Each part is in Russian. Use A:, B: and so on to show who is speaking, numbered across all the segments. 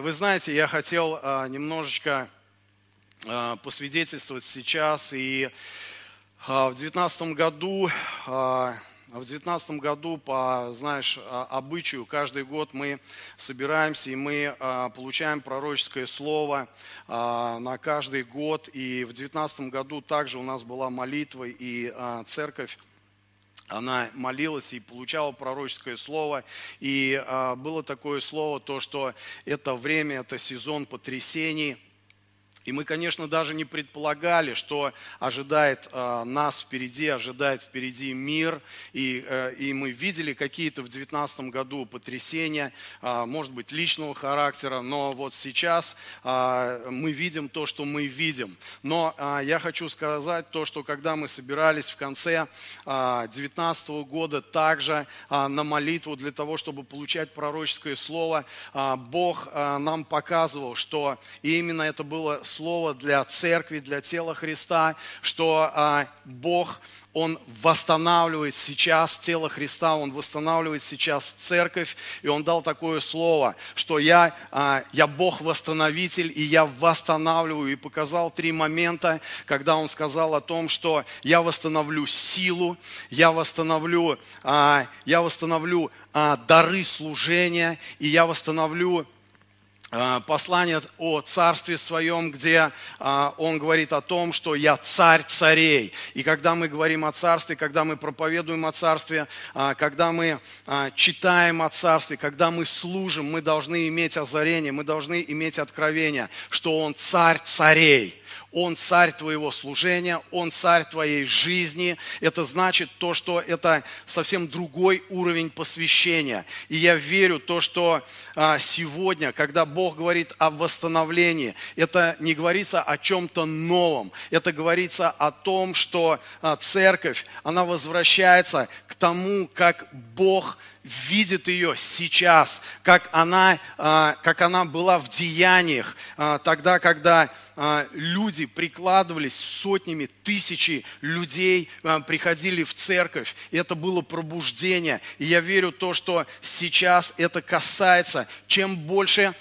A: Вы знаете, я хотел а, немножечко а, посвидетельствовать сейчас. И а, в девятнадцатом году, в девятнадцатом году, по, знаешь, обычаю, каждый год мы собираемся и мы получаем пророческое слово на каждый год. И в девятнадцатом году также у нас была молитва и церковь она молилась и получала пророческое слово. И а, было такое слово, то, что это время, это сезон потрясений – и мы, конечно, даже не предполагали, что ожидает э, нас впереди, ожидает впереди мир. И, э, и мы видели какие-то в 2019 году потрясения, э, может быть, личного характера, но вот сейчас э, мы видим то, что мы видим. Но э, я хочу сказать то, что когда мы собирались в конце 2019 э, года также э, на молитву для того, чтобы получать пророческое слово, э, Бог э, нам показывал, что именно это было слово для церкви, для тела Христа, что а, Бог, Он восстанавливает сейчас тело Христа, Он восстанавливает сейчас церковь, и Он дал такое слово, что я, а, я Бог-восстановитель, и я восстанавливаю, и показал три момента, когда Он сказал о том, что я восстановлю силу, я восстановлю, а, я восстановлю а, дары служения, и я восстановлю послание о царстве своем, где э, он говорит о том, что я царь царей. И когда мы говорим о царстве, когда мы проповедуем о царстве, э, когда мы читаем о царстве, когда мы служим, мы должны иметь озарение, мы должны иметь откровение, что он царь царей. Он царь твоего служения, Он царь твоей жизни. Это значит то, что это совсем другой уровень посвящения. И я верю то, что а, сегодня, когда Бог говорит о восстановлении, это не говорится о чем-то новом. Это говорится о том, что а, церковь, она возвращается к тому, как Бог видит ее сейчас, как она, а, как она была в деяниях, тогда, когда а, люди прикладывались сотнями, тысячи людей приходили в церковь, это было пробуждение. И я верю то, что сейчас это касается, чем больше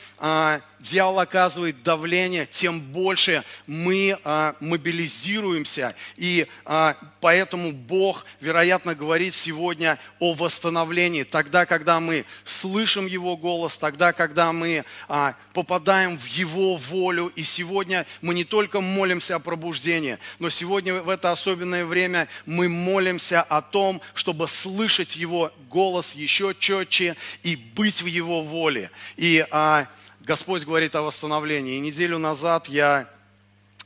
A: дьявол оказывает давление, тем больше мы а, мобилизируемся. И а, поэтому Бог, вероятно, говорит сегодня о восстановлении. Тогда, когда мы слышим Его голос, тогда, когда мы а, попадаем в Его волю. И сегодня мы не только молимся о пробуждении, но сегодня в это особенное время мы молимся о том, чтобы слышать Его голос еще четче и быть в Его воле. И а, Господь говорит о восстановлении. И неделю назад я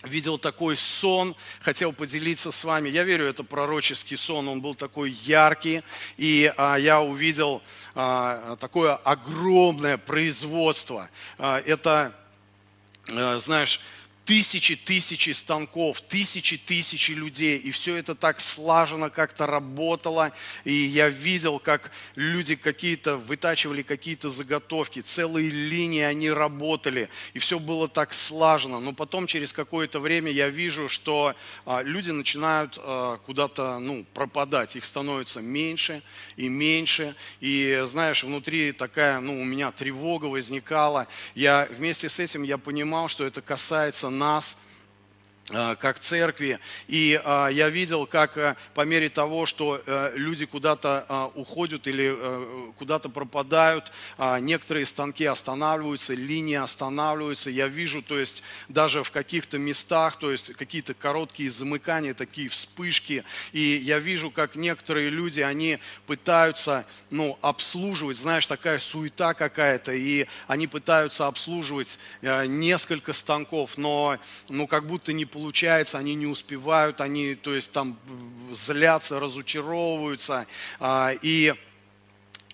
A: видел такой сон, хотел поделиться с вами. Я верю, это пророческий сон, он был такой яркий, и а, я увидел а, такое огромное производство. А, это, а, знаешь, тысячи тысячи станков, тысячи тысячи людей, и все это так слаженно как-то работало, и я видел, как люди какие-то вытачивали какие-то заготовки, целые линии они работали, и все было так слаженно, но потом через какое-то время я вижу, что а, люди начинают а, куда-то ну, пропадать, их становится меньше и меньше, и знаешь, внутри такая, ну, у меня тревога возникала, я вместе с этим я понимал, что это касается нас Э, как церкви. И а, я видел, как а, по мере того, что люди куда-то уходят или куда-то пропадают, некоторые станки останавливаются, линии останавливаются. Я вижу, то есть даже в каких-то местах, то есть какие-то короткие замыкания, такие вспышки. И я вижу, как некоторые люди, они пытаются ну, обслуживать, знаешь, такая суета какая-то, и они пытаются обслуживать несколько станков, но ну, как будто не получается, они не успевают, они, то есть там злятся, разочаровываются. А, и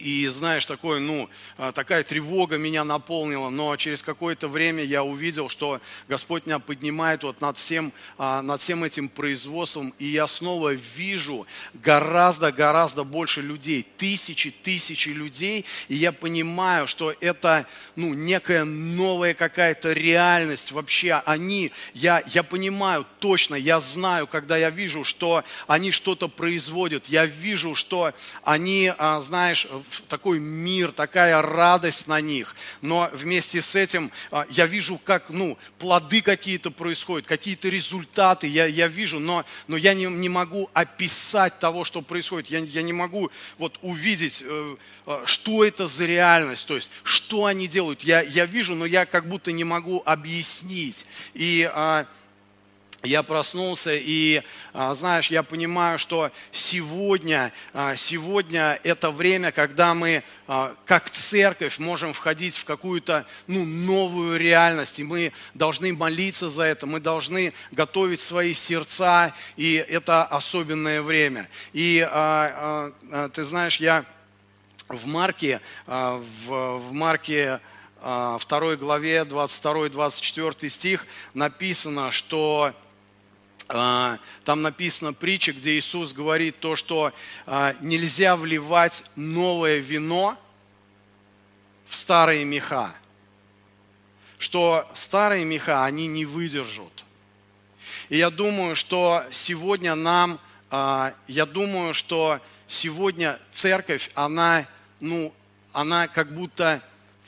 A: и знаешь, такое, ну, а, такая тревога меня наполнила, но через какое-то время я увидел, что Господь меня поднимает вот над всем, а, над всем этим производством, и я снова вижу гораздо-гораздо больше людей, тысячи, тысячи людей, и я понимаю, что это, ну, некая новая какая-то реальность вообще. Они, я, я понимаю точно, я знаю, когда я вижу, что они что-то производят, я вижу, что они, а, знаешь, такой мир, такая радость на них. Но вместе с этим а, я вижу, как ну, плоды какие-то происходят, какие-то результаты я, я вижу, но, но я не, не могу описать того, что происходит. Я, я не могу вот, увидеть, э, э, что это за реальность, то есть что они делают. Я, я вижу, но я как будто не могу объяснить. И а, я проснулся и, а, знаешь, я понимаю, что сегодня, а, сегодня это время, когда мы а, как церковь можем входить в какую-то ну, новую реальность, и мы должны молиться за это, мы должны готовить свои сердца, и это особенное время. И ты знаешь, я в Марке, в, в Марке второй главе, 22-24 стих написано, что там написано притча, где Иисус говорит то, что а, нельзя вливать новое вино в старые меха. Что старые меха, они не выдержат. И я думаю, что сегодня нам, а, я думаю, что сегодня церковь, она, ну, она как будто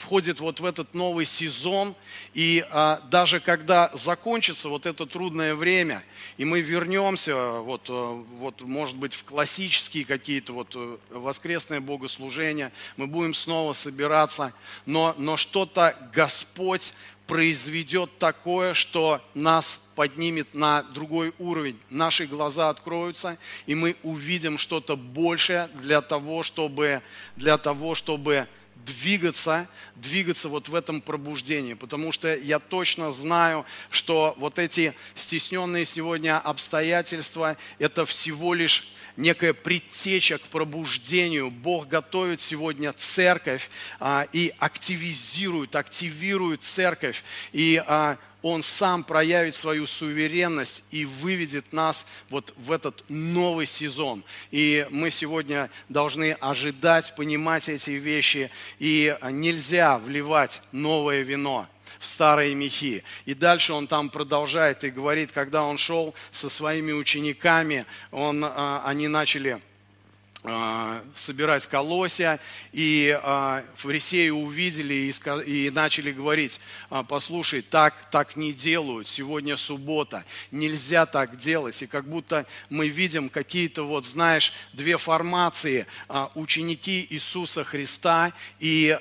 A: входит вот в этот новый сезон, и а, даже когда закончится вот это трудное время, и мы вернемся, вот, э, вот, может быть, в классические какие-то вот э, воскресные богослужения, мы будем снова собираться, но, но что-то Господь произведет такое, что нас поднимет на другой уровень. Наши глаза откроются, и мы увидим что-то большее для того, чтобы, для того, чтобы двигаться, двигаться вот в этом пробуждении, потому что я точно знаю, что вот эти стесненные сегодня обстоятельства, это всего лишь некая предтеча к пробуждению. Бог готовит сегодня церковь а, и активизирует, активирует церковь. И а, он сам проявит свою суверенность и выведет нас вот в этот новый сезон. И мы сегодня должны ожидать, понимать эти вещи. И нельзя вливать новое вино в старые мехи. И дальше он там продолжает и говорит, когда он шел со своими учениками, он, а, они начали собирать колосья, и а, фарисеи увидели и, начали говорить, а, послушай, так, так не делают, сегодня суббота, нельзя так делать. И как будто мы видим какие-то, вот знаешь, две формации, ученики Иисуса Христа и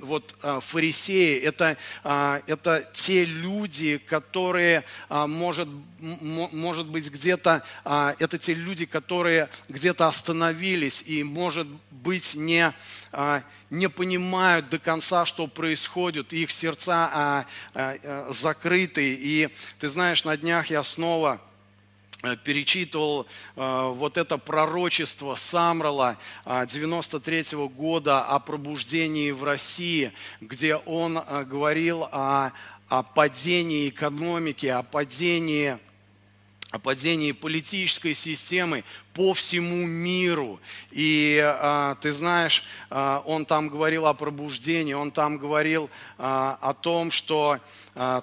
A: вот фарисеи, это, это те люди, которые, может, может быть, где-то, это те люди, которые где-то остановились остановились и, может быть, не, а, не понимают до конца, что происходит, их сердца а, а, закрыты. И ты знаешь, на днях я снова перечитывал вот это пророчество Самрала 93 -го года о пробуждении в России, где он говорил о, о падении экономики, о падении о падении политической системы по всему миру. И а, ты знаешь, а, он там говорил о пробуждении, он там говорил а, о том, что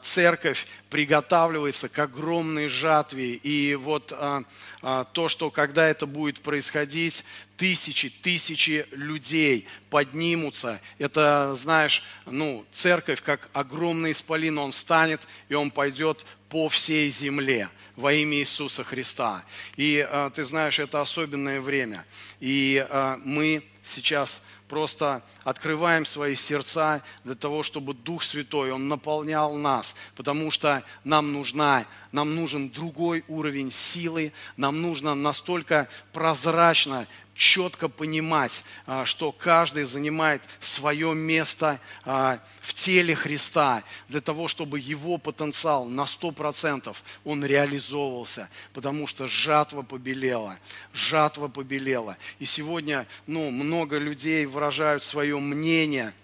A: церковь приготавливается к огромной жатве. И вот а, а, то, что когда это будет происходить, тысячи, тысячи людей поднимутся. Это, знаешь, ну, церковь, как огромный исполин, он встанет, и он пойдет по всей земле во имя Иисуса Христа. И ты знаешь, это особенное время. И мы сейчас просто открываем свои сердца для того, чтобы Дух Святой, Он наполнял нас, потому что нам, нужна, нам нужен другой уровень силы, нам нужно настолько прозрачно четко понимать, а, что каждый занимает свое место а, в теле Христа, для того, чтобы его потенциал на 100% он реализовывался, потому что жатва побелела, жатва побелела. И сегодня ну, много людей выражают свое мнение –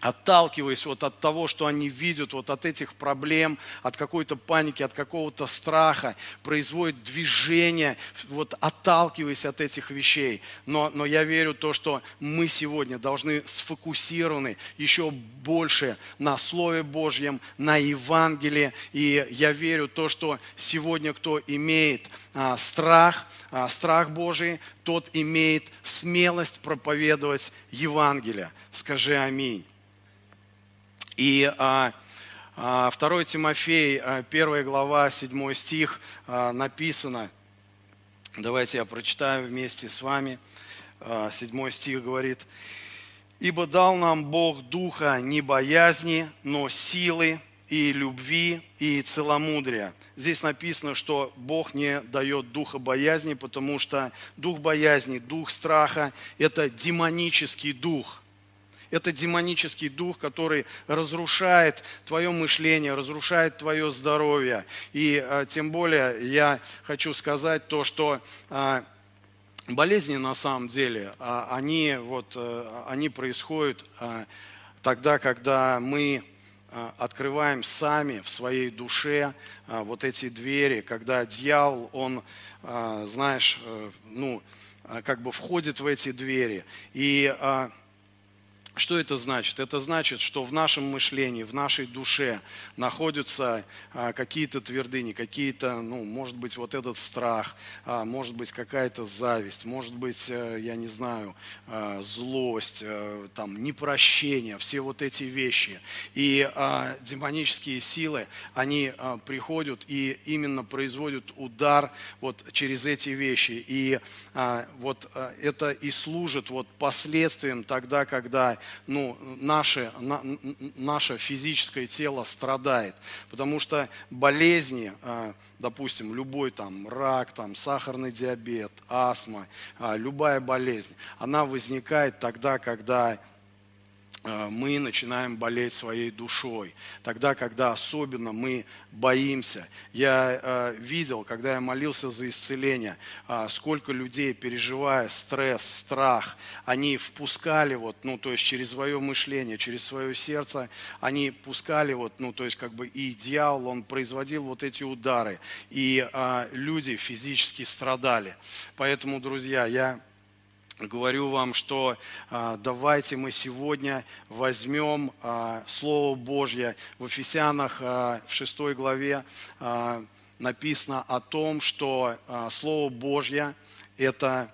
A: отталкиваясь вот от того, что они видят, вот от этих проблем, от какой-то паники, от какого-то страха, производят движение, вот отталкиваясь от этих вещей. Но, но я верю в то, что мы сегодня должны сфокусированы еще больше на Слове Божьем, на Евангелии. И я верю в то, что сегодня кто имеет а, страх, а, страх Божий, тот имеет смелость проповедовать Евангелие. Скажи аминь. И а, а, 2 Тимофей, 1 а, глава, 7 стих а, написано, давайте я прочитаю вместе с вами, 7 стих говорит, «Ибо дал нам Бог духа не боязни, но силы и любви и целомудрия». Здесь написано, что Бог не дает духа боязни, потому что дух боязни, дух страха – это демонический дух – это демонический дух, который разрушает твое мышление, разрушает твое здоровье. И а, тем более я хочу сказать то, что а, болезни на самом деле, а, они, вот, а, они происходят а, тогда, когда мы а, открываем сами в своей душе вот эти двери, когда дьявол, он, знаешь, э, ну, как бы входит в эти двери. И что это значит? Это значит, что в нашем мышлении, в нашей душе находятся а, какие-то твердыни, какие-то, ну, может быть, вот этот страх, а, может быть, какая-то зависть, может быть, а, я не знаю, а, злость, а, там, непрощение, все вот эти вещи. И демонические силы, они приходят и именно производят удар вот через эти вещи. И вот а, это и служит вот последствием тогда, когда ну, наше, на, наше физическое тело страдает. Потому что болезни, а, допустим, любой там рак, там, сахарный диабет, астма, а, любая болезнь, она возникает тогда, когда мы начинаем болеть своей душой. Тогда, когда особенно мы боимся. Я э, видел, когда я молился за исцеление, э, сколько людей, переживая стресс, страх, они впускали вот, ну, то есть через свое мышление, через свое сердце, они пускали вот, ну, то есть как бы и дьявол, он производил вот эти удары, и люди физически страдали. Поэтому, друзья, я говорю вам, что а, давайте мы сегодня возьмем а, Слово Божье. В Ефесянах а, в 6 главе написано о том, что Слово Божье это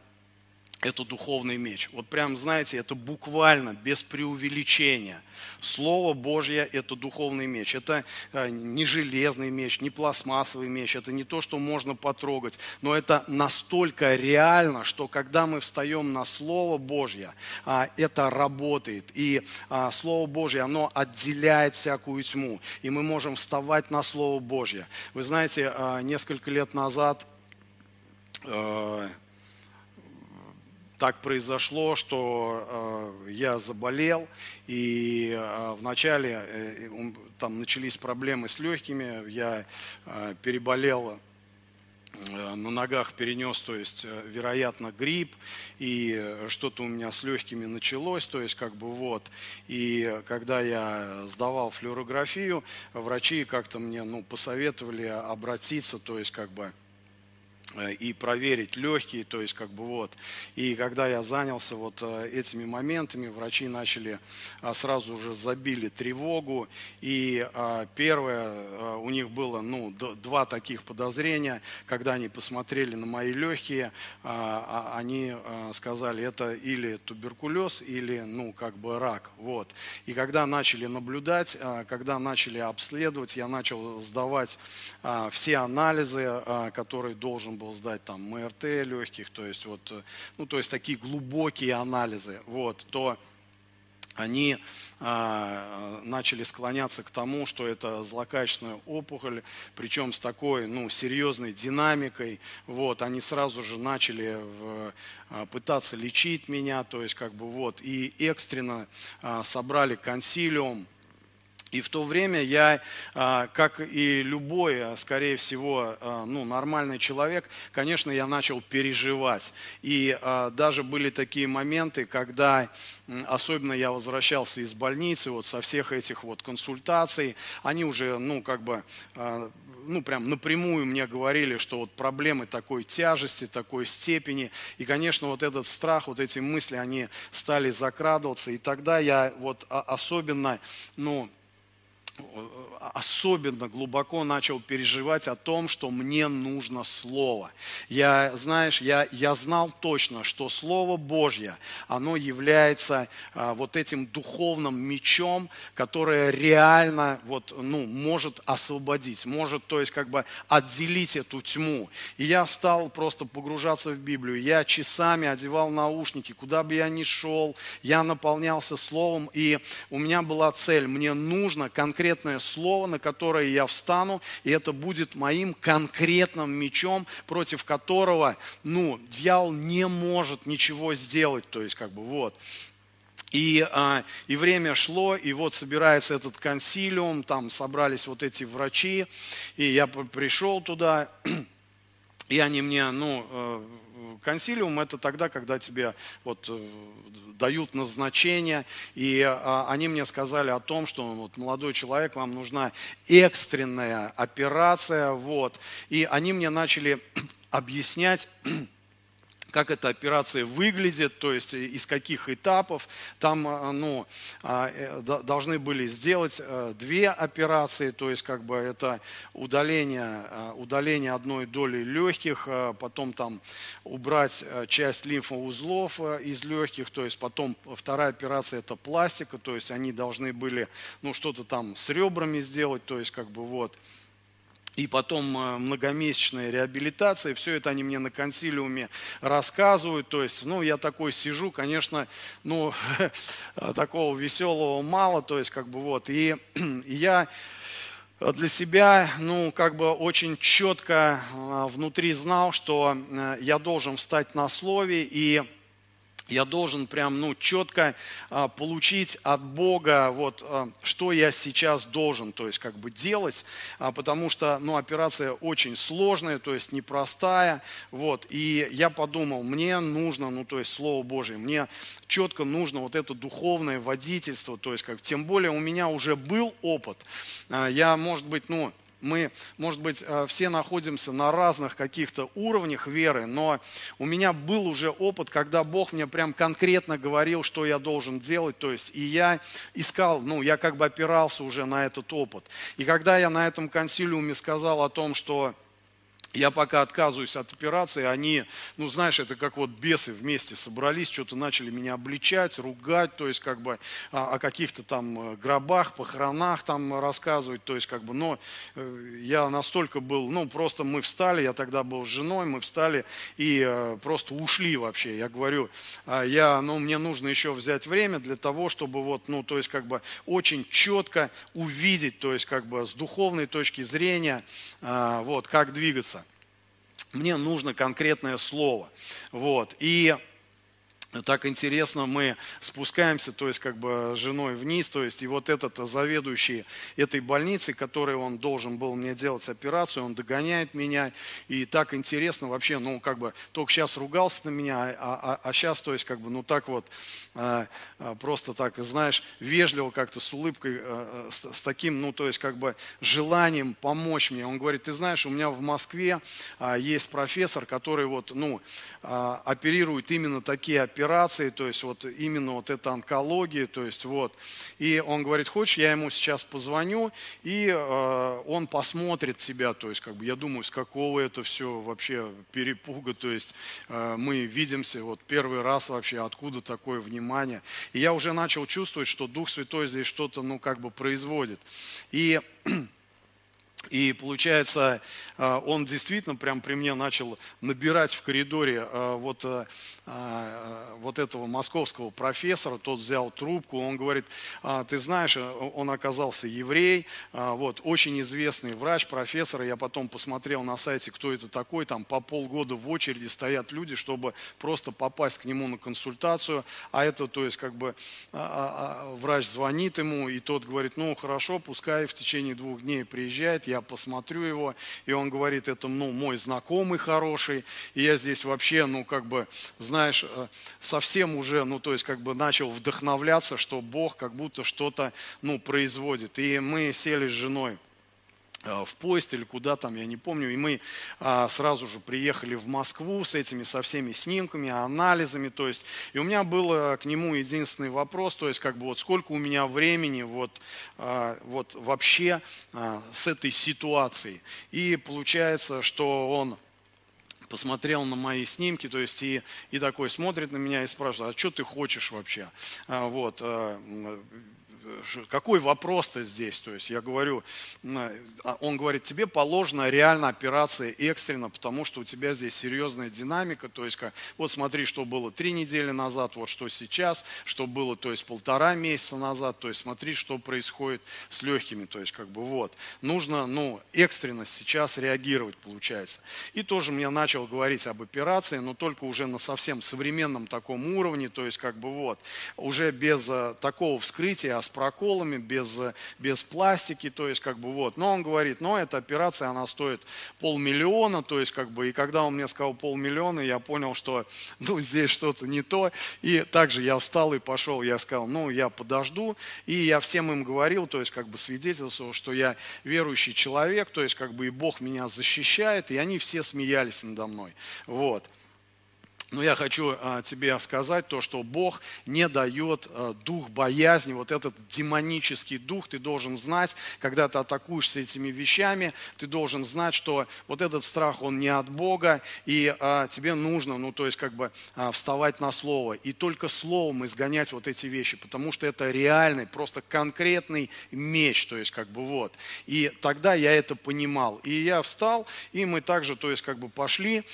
A: это духовный меч. Вот прям, знаете, это буквально, без преувеличения. Слово Божье – это духовный меч. Это э, не железный меч, не пластмассовый меч, это не то, что можно потрогать, но это настолько реально, что когда мы встаем на Слово Божье, а, это работает. И а, Слово Божье, оно отделяет всякую тьму. И мы можем вставать на Слово Божье. Вы знаете, а, несколько лет назад э, так произошло, что э, я заболел, и э, вначале э, там начались проблемы с легкими, я э, переболел э, на ногах перенес, то есть, э, вероятно, грипп, и что-то у меня с легкими началось, то есть, как бы вот. И когда я сдавал флюорографию, врачи как-то мне, ну, посоветовали обратиться, то есть, как бы, Э, и проверить легкие, то есть как бы вот. И когда я занялся вот э, этими моментами, врачи начали э, сразу же забили тревогу. И первое, у них было ну, два таких подозрения, когда они посмотрели на мои легкие, а, они сказали, это или туберкулез, или ну как бы рак. Вот. И когда начали наблюдать, когда начали обследовать, я начал сдавать все анализы, которые должен был сдать там МРТ легких, то есть вот, э, ну, то есть такие глубокие анализы, вот, то они а, начали склоняться к тому, что это злокачественная опухоль, причем с такой ну, серьезной динамикой. Вот, они сразу же начали в, а, пытаться лечить меня, то есть как бы вот, и экстренно а, собрали консилиум, И в то время я, а, как и любой, а, скорее всего, а, ну, нормальный человек, конечно, я начал переживать. И даже были такие моменты, когда, особенно я возвращался из больницы, вот со всех этих вот консультаций, они уже, ну, как бы, ну, прям напрямую мне говорили, что вот проблемы такой тяжести, такой степени. И, конечно, вот этот страх, вот эти мысли, они стали закрадываться. И тогда я вот особенно, ну, особенно глубоко начал переживать о том, что мне нужно Слово. Я, знаешь, я, я знал точно, что Слово Божье, оно является а, вот этим духовным мечом, которое реально вот, ну, может освободить, может, то есть, как бы отделить эту тьму. И я стал просто погружаться в Библию. Я часами одевал наушники, куда бы я ни шел, я наполнялся Словом, и у меня была цель, мне нужно конкретно конкретное слово, на которое я встану, и это будет моим конкретным мечом, против которого, ну, дьявол не может ничего сделать, то есть, как бы, вот. И, а, и время шло, и вот собирается этот консилиум, там собрались вот эти врачи, и я пришел туда, и они мне, ну, э, консилиум это тогда, когда тебе вот э, дают назначение, и а, они мне сказали о том, что вот, молодой человек, вам нужна экстренная операция, вот, и они мне начали объяснять, как эта операция выглядит, то есть э, из каких этапов. Там э, ну, а, э, должны были сделать две операции, то есть как бы это удаление, удаление одной доли легких, потом там убрать часть лимфоузлов из легких, то есть потом вторая операция это пластика, то есть они должны были ну, что-то там с ребрами сделать, то есть как бы вот и потом э, многомесячная реабилитация, все это они мне на консилиуме рассказывают, то есть, ну, я такой сижу, конечно, ну, такого веселого мало, то есть, как бы вот, и я для себя, ну, как бы очень четко э, внутри знал, что э, я должен встать на слове и я должен прям, ну, четко а, получить от Бога, вот, а, что я сейчас должен, то есть, как бы делать, а, потому что, ну, операция очень сложная, то есть, непростая, вот, и я подумал, мне нужно, ну, то есть, Слово Божие, мне четко нужно вот это духовное водительство, то есть, как, тем более у меня уже был опыт, а, я, может быть, ну, мы, может быть, э, все находимся на разных каких-то уровнях веры, но у меня был уже опыт, когда Бог мне прям конкретно говорил, что я должен делать, то есть, и я искал, ну, я как бы опирался уже на этот опыт. И когда я на этом консилиуме сказал о том, что я пока отказываюсь от операции, они, ну знаешь, это как вот бесы вместе собрались, что-то начали меня обличать, ругать, то есть как бы о, о каких-то там э, гробах, похоронах там рассказывать, то есть как бы, но э, я настолько был, ну просто мы встали, я тогда был с женой, мы встали и э, просто ушли вообще. Я говорю, а я, ну мне нужно еще взять время для того, чтобы вот, ну то есть как бы очень четко увидеть, то есть как бы с духовной точки зрения, а, вот как двигаться мне нужно конкретное слово. Вот. И так интересно, мы спускаемся, то есть как бы женой вниз, то есть и вот этот заведующий этой больницей, который он должен был мне делать операцию, он догоняет меня, и так интересно вообще, ну как бы только сейчас ругался на меня, а, а, а сейчас, то есть как бы, ну так вот, а, а, просто так, знаешь, вежливо как-то с улыбкой, а, с, с таким, ну то есть как бы желанием помочь мне. Он говорит, ты знаешь, у меня в Москве а, есть профессор, который вот, ну, а, оперирует именно такие операции, операции, то есть вот именно вот эта онкология, то есть вот. И он говорит, хочешь, я ему сейчас позвоню, и э, он посмотрит себя, то есть как бы я думаю, с какого это все вообще перепуга, то есть э, мы видимся вот первый раз вообще, откуда такое внимание. И я уже начал чувствовать, что Дух Святой здесь что-то, ну как бы производит. И И получается, а, он действительно прям при мне начал набирать в коридоре а, вот, а, вот этого московского профессора, тот взял трубку, он говорит, ты знаешь, он оказался еврей, вот, очень известный врач, профессор, я потом посмотрел на сайте, кто это такой, там по полгода в очереди стоят люди, чтобы просто попасть к нему на консультацию, а это, то есть, как бы врач звонит ему, и тот говорит, ну, хорошо, пускай в течение двух дней приезжает, я посмотрю его, и он говорит, это ну, мой знакомый хороший, и я здесь вообще, ну, как бы, знаешь, э, совсем уже, ну, то есть, как бы начал вдохновляться, что Бог как будто что-то, ну, производит. И мы сели с женой в поезд или куда там, я не помню. И мы а, сразу же приехали в Москву с этими, со всеми снимками, анализами. То есть, и у меня был к нему единственный вопрос, то есть, как бы вот сколько у меня времени вот, а, вот вообще а, с этой ситуацией. И получается, что он посмотрел на мои снимки, то есть и, и такой смотрит на меня и спрашивает, а что ты хочешь вообще? А, вот, а, какой вопрос-то здесь? То есть я говорю, а он говорит, тебе положена реально операция экстренно, потому что у тебя здесь серьезная динамика. То есть вот смотри, что было три недели назад, вот что сейчас, что было, то есть полтора месяца назад. То есть смотри, что происходит с легкими. То есть как бы вот. Нужно, ну, экстренно сейчас реагировать получается. И тоже мне начал говорить об операции, но только уже на совсем современном таком уровне, то есть как бы вот, уже без э, такого вскрытия, а с проколами, без, без пластики, то есть как бы вот. Но он говорит, но эта операция, она стоит полмиллиона, то есть как бы, и когда он мне сказал полмиллиона, я понял, что ну здесь что-то не то. И также я встал и пошел, я сказал, ну я подожду, и я всем им говорил, то есть как бы свидетельствовал, что я верующий человек, то есть как бы и Бог меня защищает, и они все смеялись надо мной. Вот. Но я хочу а, тебе сказать то, что Бог не дает а, дух боязни, вот этот демонический дух, ты должен знать, когда ты атакуешься этими вещами, ты должен знать, что вот этот страх, он не от Бога, и а, тебе нужно, ну то есть как бы вставать на слово, и только словом изгонять вот эти вещи, потому что это реальный, просто конкретный меч, то есть как бы вот. И тогда я это понимал, и я встал, и мы также, то есть как бы пошли,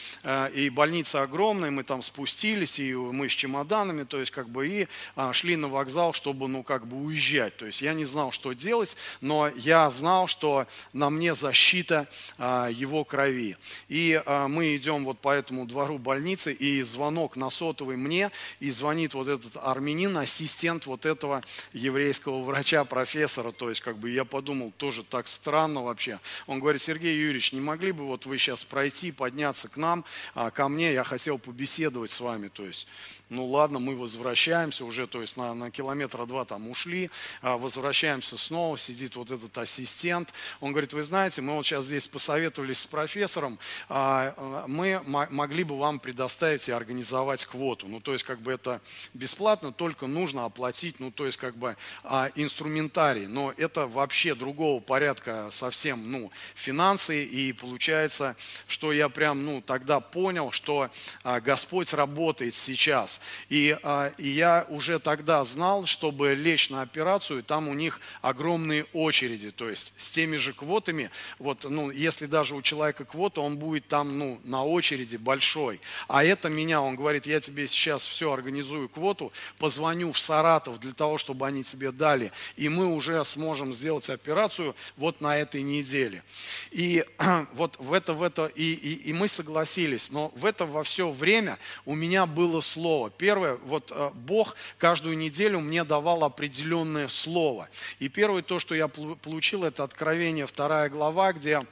A: и больница огромная, мы там спустились, и мы с чемоданами, то есть как бы и а, шли на вокзал, чтобы, ну, как бы уезжать. То есть я не знал, что делать, но я знал, что на мне защита а, его крови. И а, мы идем вот по этому двору больницы, и звонок на сотовый мне, и звонит вот этот армянин, ассистент вот этого еврейского врача, профессора, то есть как бы я подумал, тоже так странно вообще. Он говорит, Сергей Юрьевич, не могли бы вот вы сейчас пройти, подняться к нам, ко мне, я хотел побеседовать беседовать с вами. То есть, ну ладно, мы возвращаемся уже, то есть на, на километра два там ушли, а возвращаемся снова, сидит вот этот ассистент. Он говорит, вы знаете, мы вот сейчас здесь посоветовались с профессором, а, а мы могли бы вам предоставить и организовать квоту. Ну, то есть, как бы это бесплатно, только нужно оплатить, ну, то есть, как бы инструментарий. Но это вообще другого порядка совсем, ну, финансы. И получается, что я прям, ну, тогда понял, что Господь Господь работает сейчас. И, а, и я уже тогда знал, чтобы лечь на операцию, там у них огромные очереди, то есть с теми же квотами, вот, ну, если даже у человека квота, он будет там, ну, на очереди большой. А это меня, он говорит, я тебе сейчас все организую квоту, позвоню в Саратов для того, чтобы они тебе дали, и мы уже сможем сделать операцию вот на этой неделе. И вот в это, в это, и, и, и мы согласились, но в это во все время у меня было слово. Первое, вот э, Бог каждую неделю мне давал определенное слово. И первое то, что я получил, это Откровение, вторая глава, где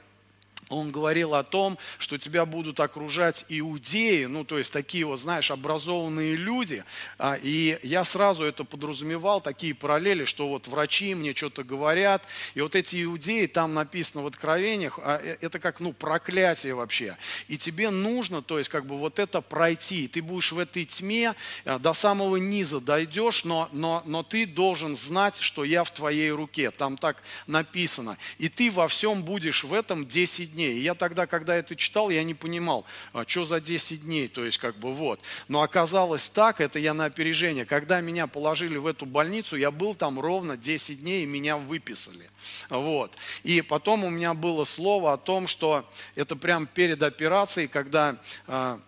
A: он говорил о том, что тебя будут окружать иудеи, ну, то есть такие вот, знаешь, образованные люди. А, и я сразу это подразумевал, такие параллели, что вот врачи мне что-то говорят, и вот эти иудеи, там написано в Откровениях, а, э, это как, ну, проклятие вообще. И тебе нужно, то есть, как бы вот это пройти. Ты будешь в этой тьме, а, до самого низа дойдешь, но, но, но ты должен знать, что я в твоей руке. Там так написано. И ты во всем будешь в этом 10 дней. И я тогда, когда это читал, я не понимал, а что за 10 дней, то есть как бы вот. Но оказалось так, это я на опережение. Когда меня положили в эту больницу, я был там ровно 10 дней, и меня выписали. Вот. И потом у меня было слово о том, что это прям перед операцией, когда а,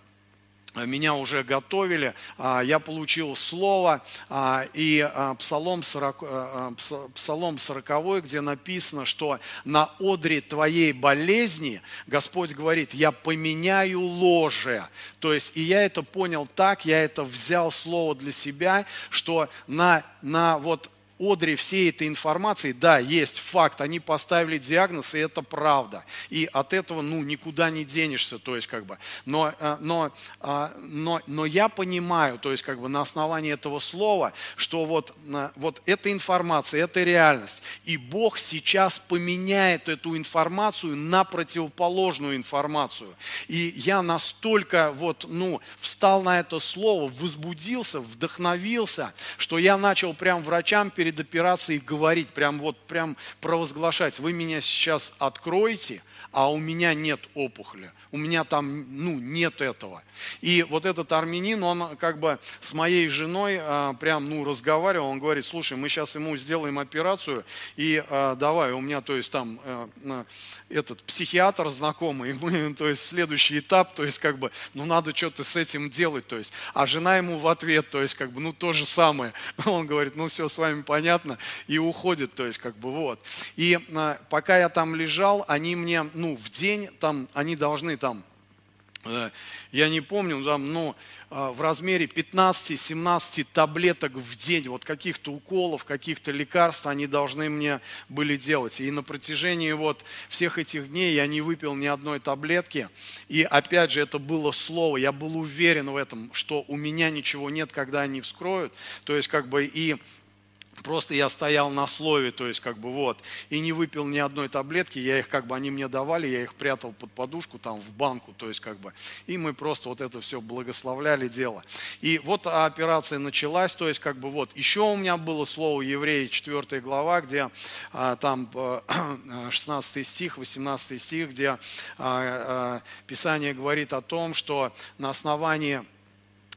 A: меня уже готовили, а, я получил слово, а, и а, Псалом 40, Псалом 40, где написано, что на одре твоей болезни Господь говорит, я поменяю ложе. То есть, и я это понял так, я это взял слово для себя, что на, на вот одре всей этой информации, да, есть факт, они поставили диагноз, и это правда. И от этого, ну, никуда не денешься, то есть, как бы, но, э, но, а, но, но я понимаю, то есть, как бы, на основании этого слова, что вот, вот эта информация, это реальность, и Бог сейчас поменяет эту информацию на противоположную информацию. И я настолько вот, ну, встал на это слово, возбудился, вдохновился, что я начал прям врачам перед перед операцией говорить, прям вот прям провозглашать, вы меня сейчас откроете, а у меня нет опухоли, у меня там ну, нет этого. И вот этот армянин, он как бы с моей женой а, прям ну, разговаривал, он говорит, слушай, мы сейчас ему сделаем операцию, и а, давай, у меня то есть там а, этот психиатр знакомый, мы, то есть следующий этап, то есть как бы, ну надо что-то с этим делать, то есть, а жена ему в ответ, то есть как бы, ну то же самое, он говорит, ну все с вами понятно, понятно, и уходит, то есть как бы вот. И а, пока я там лежал, они мне, ну, в день там, они должны там э, я не помню, там, ну, а, в размере 15-17 таблеток в день, вот каких-то уколов, каких-то лекарств они должны мне были делать. И на протяжении вот всех этих дней я не выпил ни одной таблетки. И опять же, это было слово, я был уверен в этом, что у меня ничего нет, когда они вскроют. То есть как бы и Просто я стоял на слове, то есть как бы вот, и не выпил ни одной таблетки, я их как бы, они мне давали, я их прятал под подушку там в банку, то есть как бы, и мы просто вот это все благословляли дело. И вот операция началась, то есть как бы вот, еще у меня было слово Евреи 4 глава, где а, там 16 э, стих, 18 стих, где а, а, Писание говорит о том, что на основании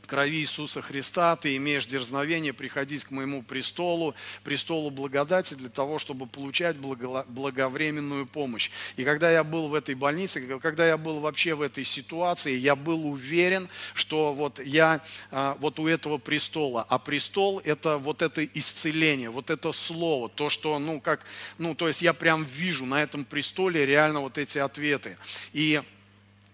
A: крови Иисуса Христа ты имеешь дерзновение приходить к моему престолу, престолу благодати для того, чтобы получать благовременную помощь. И когда я был в этой больнице, когда я был вообще в этой ситуации, я был уверен, что вот я а, вот у этого престола, а престол это вот это исцеление, вот это слово, то, что, ну, как, ну, то есть я прям вижу на этом престоле реально вот эти ответы. И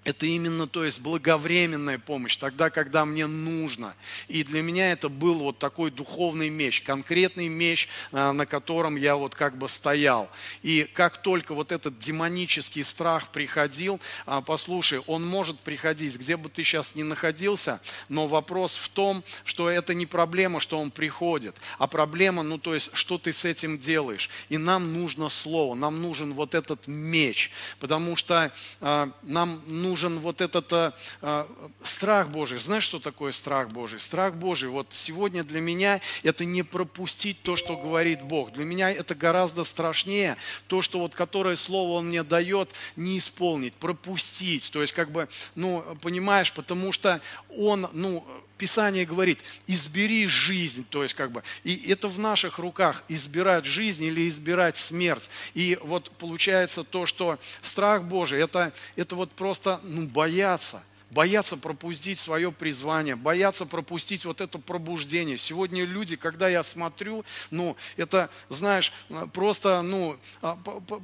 A: это именно, то есть, благовременная помощь, тогда, когда мне нужно. И для меня это был вот такой духовный меч, конкретный меч, а, на котором я вот как бы стоял. И как только вот этот демонический страх приходил, а, послушай, он может приходить, где бы ты сейчас ни находился, но вопрос в том, что это не проблема, что он приходит, а проблема, ну то есть, что ты с этим делаешь. И нам нужно слово, нам нужен вот этот меч, потому что а, нам нужно нужен вот этот а, а, страх Божий. Знаешь, что такое страх Божий? Страх Божий, вот сегодня для меня это не пропустить то, что говорит Бог. Для меня это гораздо страшнее, то, что вот которое слово Он мне дает, не исполнить, пропустить. То есть, как бы, ну, понимаешь, потому что Он, ну, Писание говорит, избери жизнь, то есть как бы, и это в наших руках, избирать жизнь или избирать смерть. И вот получается то, что страх Божий, это, это вот просто ну, бояться – боятся пропустить свое призвание, боятся пропустить вот это пробуждение. Сегодня люди, когда я смотрю, ну, это, знаешь, просто, ну, а,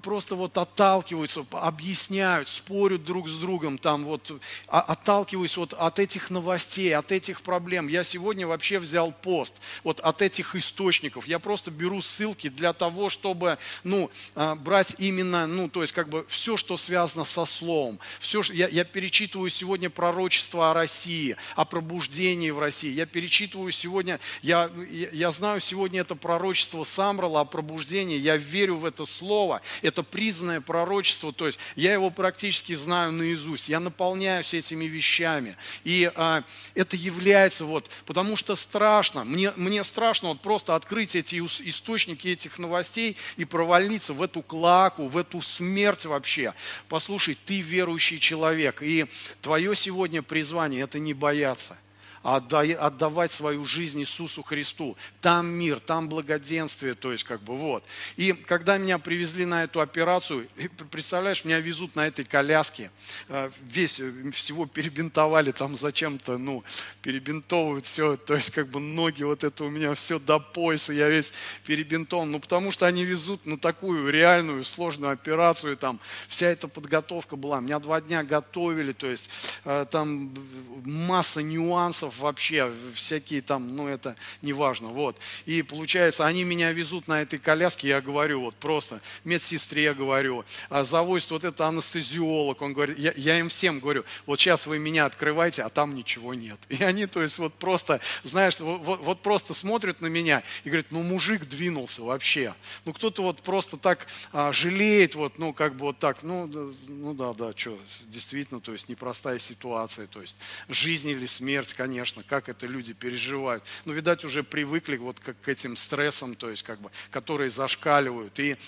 A: просто вот отталкиваются, объясняют, спорят друг с другом, там вот, а, отталкиваюсь вот от этих новостей, от этих проблем. Я сегодня вообще взял пост вот от этих источников. Я просто беру ссылки для того, чтобы, ну, а, брать именно, ну, то есть как бы все, что связано со словом. Все, я, я перечитываю сегодня пророчества о России, о пробуждении в России. Я перечитываю сегодня, я, я знаю сегодня это пророчество Самрала о пробуждении, я верю в это слово, это признанное пророчество, то есть я его практически знаю наизусть, я наполняюсь этими вещами. И а, это является вот, потому что страшно, мне, мне страшно вот просто открыть эти источники этих новостей и провалиться в эту клаку, в эту смерть вообще. Послушай, ты верующий человек, и твое сегодня призвание – это не бояться отдавать свою жизнь Иисусу Христу. Там мир, там благоденствие, то есть как бы вот. И когда меня привезли на эту операцию, представляешь, меня везут на этой коляске, э, весь, э, всего перебинтовали там зачем-то, ну, перебинтовывают все, то есть как бы ноги вот это у меня все до пояса, я весь перебинтован, ну, потому что они везут на такую реальную сложную операцию, там вся эта подготовка была, меня два дня готовили, то есть э, там масса нюансов, вообще, всякие там, ну это не важно, вот. И получается, они меня везут на этой коляске, я говорю, вот просто медсестре говорю, а завозит вот это анестезиолог, он говорит, я, я им всем говорю, вот сейчас вы меня открываете, а там ничего нет. И они, то есть вот просто, знаешь, вот, вот просто смотрят на меня и говорят, ну мужик двинулся вообще. Ну кто-то вот просто так а, жалеет, вот, ну как бы вот так, ну, ну да, да, что, действительно, то есть непростая ситуация, то есть жизнь или смерть, конечно конечно, как это люди переживают. Но, ну, видать, уже привыкли вот к, к этим стрессам, то есть как бы, которые зашкаливают. И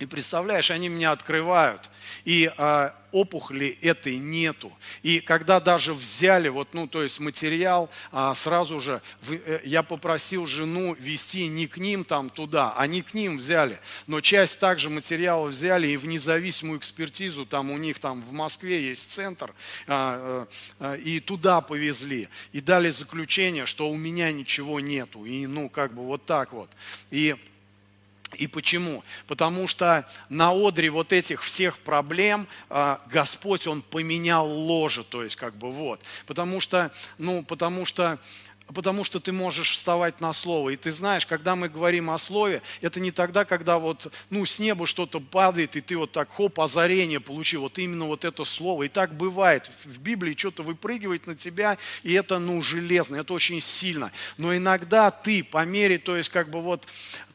A: и представляешь, они меня открывают, и а, опухоли этой нету. И когда даже взяли, вот, ну, то есть материал, а, сразу же в, э, я попросил жену вести не к ним там туда, а не к ним взяли. Но часть также материала взяли и в независимую экспертизу, там у них там в Москве есть центр, а, а, и туда повезли. И дали заключение, что у меня ничего нету. И ну, как бы вот так вот. И и почему? Потому что на одре вот этих всех проблем а, Господь, Он поменял ложе, то есть как бы вот. Потому что, ну, потому что Потому что ты можешь вставать на слово. И ты знаешь, когда мы говорим о слове, это не тогда, когда вот, ну, с неба что-то падает, и ты вот так, хоп, озарение получил. Вот именно вот это слово. И так бывает. В Библии что-то выпрыгивает на тебя, и это, ну, железно, это очень сильно. Но иногда ты по мере, то есть как бы вот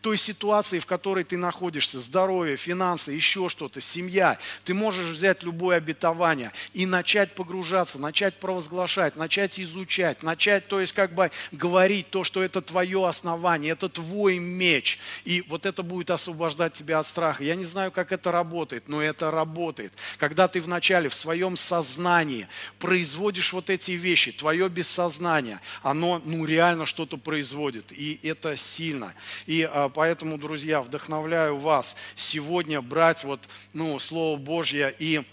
A: той ситуации, в которой ты находишься, здоровье, финансы, еще что-то, семья, ты можешь взять любое обетование и начать погружаться, начать провозглашать, начать изучать, начать, то есть как бы говорить то, что это твое основание, это твой меч. И вот это будет освобождать тебя от страха. Я не знаю, как это работает, но это работает. Когда ты вначале в своем сознании производишь вот эти вещи, твое бессознание, оно ну реально что-то производит. И это сильно. И а, Поэтому, друзья, вдохновляю вас сегодня брать вот, ну, Слово Божье и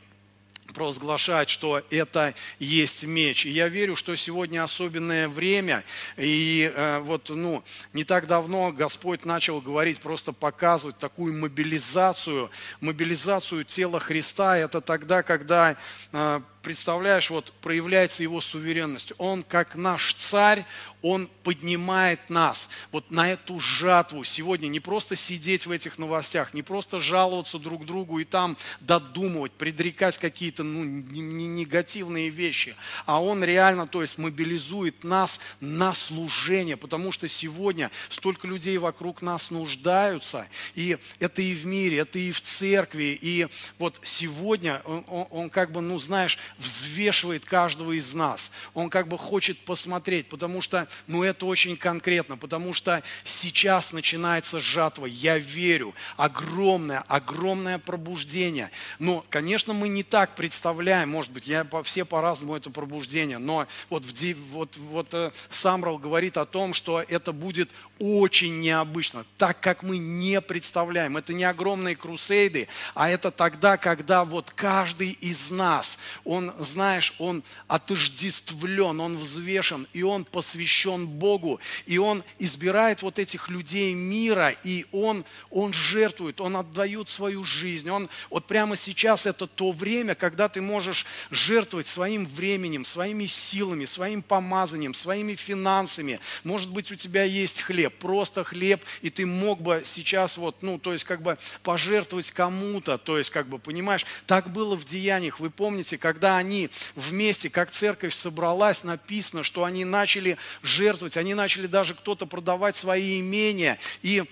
A: провозглашать, что это есть меч. И я верю, что сегодня особенное время, и э, вот, ну, не так давно Господь начал говорить, просто показывать такую мобилизацию, мобилизацию тела Христа. Это тогда, когда э, представляешь, вот проявляется его суверенность. Он, как наш царь, он поднимает нас вот на эту жатву сегодня. Не просто сидеть в этих новостях, не просто жаловаться друг другу и там додумывать, предрекать какие-то ну, негативные вещи, а он реально, то есть мобилизует нас на служение, потому что сегодня столько людей вокруг нас нуждаются, и это и в мире, это и в церкви, и вот сегодня он, он, он как бы, ну знаешь, взвешивает каждого из нас. Он как бы хочет посмотреть, потому что, ну это очень конкретно, потому что сейчас начинается жатва. Я верю, огромное, огромное пробуждение. Но, конечно, мы не так представляем, может быть, я, все по-разному это пробуждение, но вот, вот, вот э, Самрал говорит о том, что это будет очень необычно, так как мы не представляем. Это не огромные крусейды, а это тогда, когда вот каждый из нас, он знаешь, он отождествлен, он взвешен, и он посвящен Богу, и он избирает вот этих людей мира, и он, он жертвует, он отдает свою жизнь. Он, вот прямо сейчас это то время, когда ты можешь жертвовать своим временем, своими силами, своим помазанием, своими финансами. Может быть, у тебя есть хлеб, просто хлеб, и ты мог бы сейчас вот, ну, то есть как бы пожертвовать кому-то, то есть как бы, понимаешь, так было в деяниях. Вы помните, когда они вместе, как церковь собралась, написано, что они начали жертвовать, они начали даже кто-то продавать свои имения. И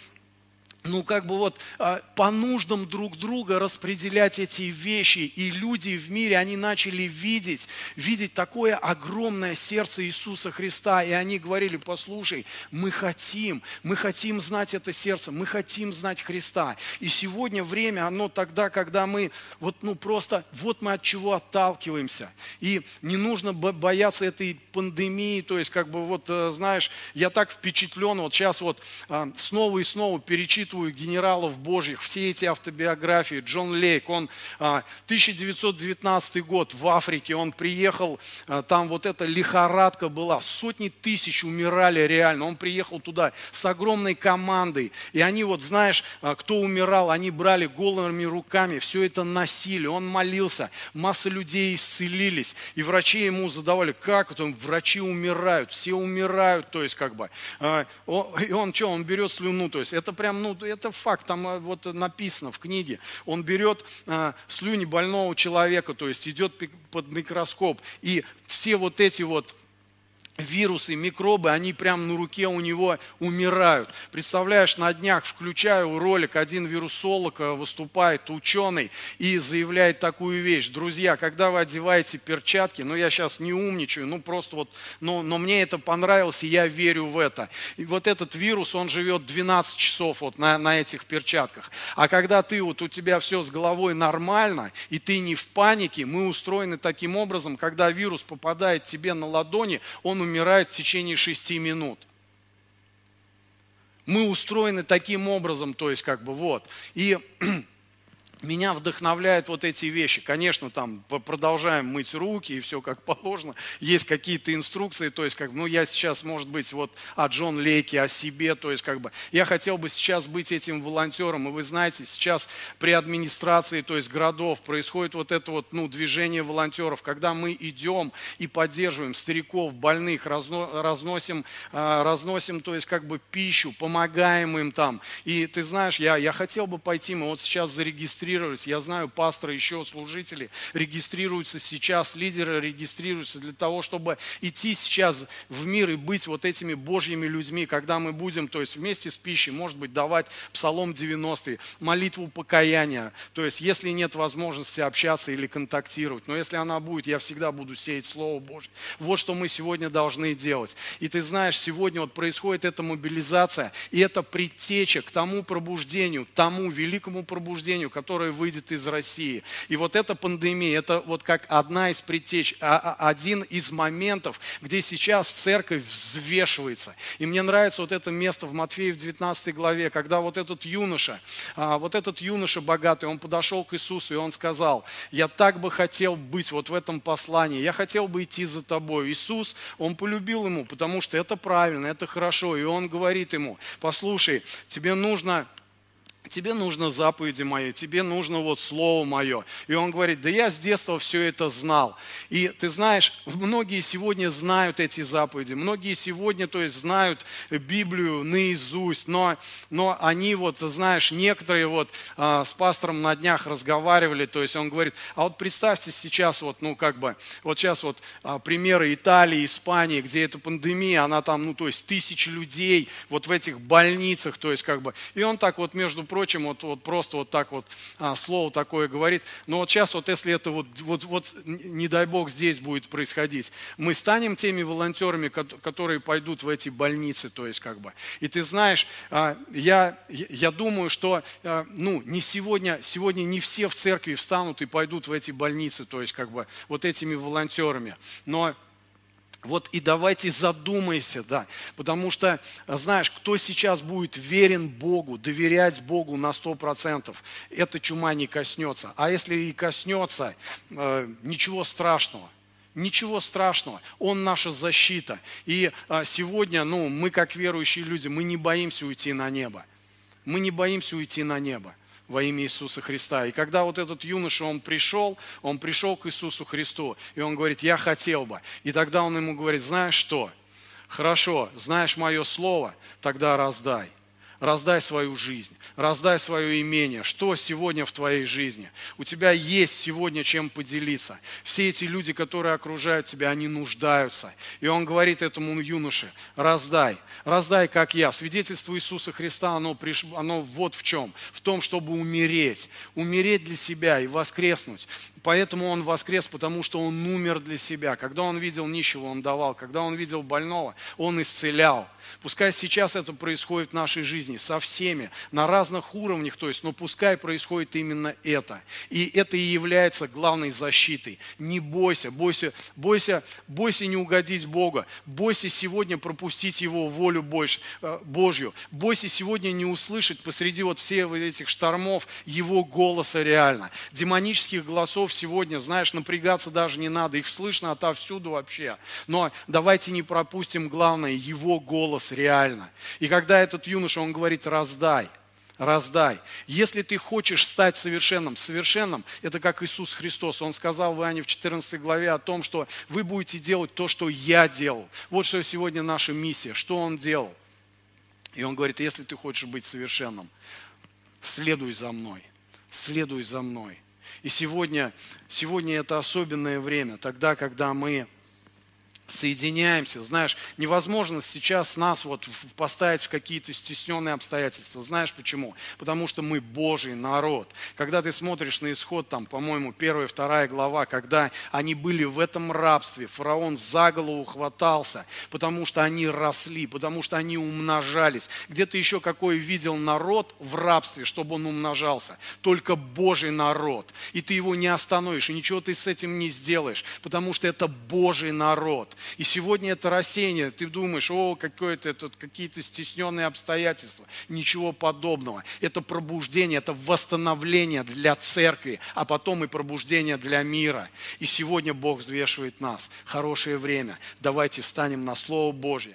A: ну, как бы вот а, по нуждам друг друга распределять эти вещи. И люди в мире, они начали видеть, видеть такое огромное сердце Иисуса Христа. И они говорили, послушай, мы хотим, мы хотим знать это сердце, мы хотим знать Христа. И сегодня время, оно тогда, когда мы вот, ну, просто, вот мы от чего отталкиваемся. И не нужно бояться этой пандемии, то есть, как бы вот, э, знаешь, я так впечатлен, вот сейчас вот а, снова и снова перечитываю чувствую генералов божьих, все эти автобиографии. Джон Лейк, он 1919 а, год в Африке, он приехал, а, там вот эта лихорадка была, сотни тысяч умирали реально. Он приехал туда с огромной командой, и они вот, знаешь, а, кто умирал, они брали голыми руками, все это носили, он молился, масса людей исцелились, и врачи ему задавали, как это, врачи умирают, все умирают, то есть как бы, и он что, он берет слюну, то есть это прям, ну, это факт, там э, вот написано в книге. Он берет а, слюни больного человека, то есть идет под микроскоп, и все вот эти вот вирусы, микробы, они прямо на руке у него умирают. Представляешь, на днях включаю ролик, один вирусолог э, выступает, ученый, и заявляет такую вещь. Друзья, когда вы одеваете перчатки, ну я сейчас не умничаю, ну просто вот, но, но мне это понравилось, и я верю в это. И вот этот вирус, он живет 12 часов вот на, на этих перчатках. А когда ты вот у тебя все с головой нормально, и ты не в панике, мы устроены таким образом, когда вирус попадает тебе на ладони, он умирает в течение шести минут. Мы устроены таким образом, то есть как бы вот. И меня вдохновляют вот эти вещи. Конечно, там продолжаем мыть руки и все как положено. Есть какие-то инструкции, то есть как ну я сейчас, может быть, вот о Джон Лейке, о себе, то есть как бы я хотел бы сейчас быть этим волонтером. И вы знаете, сейчас при администрации, то есть городов, происходит вот это вот ну, движение волонтеров, когда мы идем и поддерживаем стариков, больных, разно, разносим, а, разносим, то есть как бы пищу, помогаем им там. И ты знаешь, я, я хотел бы пойти, мы вот сейчас зарегистрировали регистрировались. Я знаю, пасторы, еще служители регистрируются сейчас, лидеры регистрируются для того, чтобы идти сейчас в мир и быть вот этими Божьими людьми, когда мы будем, то есть вместе с пищей, может быть, давать Псалом 90, молитву покаяния. То есть, если нет возможности общаться или контактировать, но если она будет, я всегда буду сеять Слово Божье. Вот что мы сегодня должны делать. И ты знаешь, сегодня вот происходит эта мобилизация, и это предтеча к тому пробуждению, тому великому пробуждению, которое которая выйдет из России. И вот эта пандемия, это вот как одна из предтеч, а, а, один из моментов, где сейчас церковь взвешивается. И мне нравится вот это место в Матфея в 19 главе, когда вот этот юноша, а, вот этот юноша богатый, он подошел к Иисусу, и он сказал, я так бы хотел быть вот в этом послании, я хотел бы идти за тобой. Иисус, он полюбил ему, потому что это правильно, это хорошо. И он говорит ему, послушай, тебе нужно тебе нужно заповеди мои, тебе нужно вот слово мое. И он говорит, да я с детства все это знал. И ты знаешь, многие сегодня знают эти заповеди, многие сегодня, то есть знают Библию наизусть, но, но они вот, знаешь, некоторые вот а, с пастором на днях разговаривали, то есть он говорит, а вот представьте сейчас вот, ну как бы, вот сейчас вот а, примеры Италии, Испании, где эта пандемия, она там, ну то есть тысячи людей вот в этих больницах, то есть как бы, и он так вот между прочим, вот, вот просто вот так вот а, слово такое говорит. Но вот сейчас вот если это вот, вот, вот, не дай бог, здесь будет происходить, мы станем теми волонтерами, которые пойдут в эти больницы, то есть как бы. И ты знаешь, а, я, я думаю, что а, ну, не сегодня, сегодня не все в церкви встанут и пойдут в эти больницы, то есть как бы вот этими волонтерами. Но вот и давайте задумайся, да, потому что, знаешь, кто сейчас будет верен Богу, доверять Богу на сто процентов, эта чума не коснется. А если и коснется, э, ничего страшного. Ничего страшного, Он наша защита. И а, сегодня, ну, мы как верующие люди, мы не боимся уйти на небо. Мы не боимся уйти на небо во имя Иисуса Христа. И когда вот этот юноша, он пришел, он пришел к Иисусу Христу, и он говорит, я хотел бы. И тогда он ему говорит, знаешь что, хорошо, знаешь мое слово, тогда раздай раздай свою жизнь, раздай свое имение. Что сегодня в твоей жизни? У тебя есть сегодня чем поделиться. Все эти люди, которые окружают тебя, они нуждаются. И он говорит этому юноше, раздай, раздай, как я. Свидетельство Иисуса Христа, оно, приш... оно вот в чем. В том, чтобы умереть. Умереть для себя и воскреснуть. Поэтому он воскрес, потому что он умер для себя. Когда он видел нищего, он давал. Когда он видел больного, он исцелял. Пускай сейчас это происходит в нашей жизни со всеми, на разных уровнях, то есть, но пускай происходит именно это. И это и является главной защитой. Не бойся, бойся, бойся, бойся не угодить Бога. Бойся сегодня пропустить Его волю больше, э, Божью. Бойся сегодня не услышать посреди вот всех этих штормов Его голоса реально. Демонических голосов сегодня, знаешь, напрягаться даже не надо. Их слышно отовсюду вообще. Но давайте не пропустим главное, Его голос реально. И когда этот юноша, он говорит, раздай, раздай. Если ты хочешь стать совершенным, совершенным, это как Иисус Христос. Он сказал в Иоанне в 14 главе о том, что вы будете делать то, что я делал. Вот что сегодня наша миссия, что Он делал. И Он говорит, если ты хочешь быть совершенным, следуй за мной, следуй за мной. И сегодня, сегодня это особенное время, тогда, когда мы соединяемся. Знаешь, невозможно сейчас нас вот поставить в какие-то стесненные обстоятельства. Знаешь почему? Потому что мы Божий народ. Когда ты смотришь на исход, там, по-моему, первая, вторая глава, когда они были в этом рабстве, фараон за голову хватался, потому что они росли, потому что они умножались. Где ты еще какой видел народ в рабстве, чтобы он умножался? Только Божий народ. И ты его не остановишь, и ничего ты с этим не сделаешь, потому что это Божий народ. И сегодня это рассеяние, ты думаешь, о, какое-то тут какие-то стесненные обстоятельства. Ничего подобного. Это пробуждение, это восстановление для церкви, а потом и пробуждение для мира. И сегодня Бог взвешивает нас. Хорошее время. Давайте встанем на Слово Божье.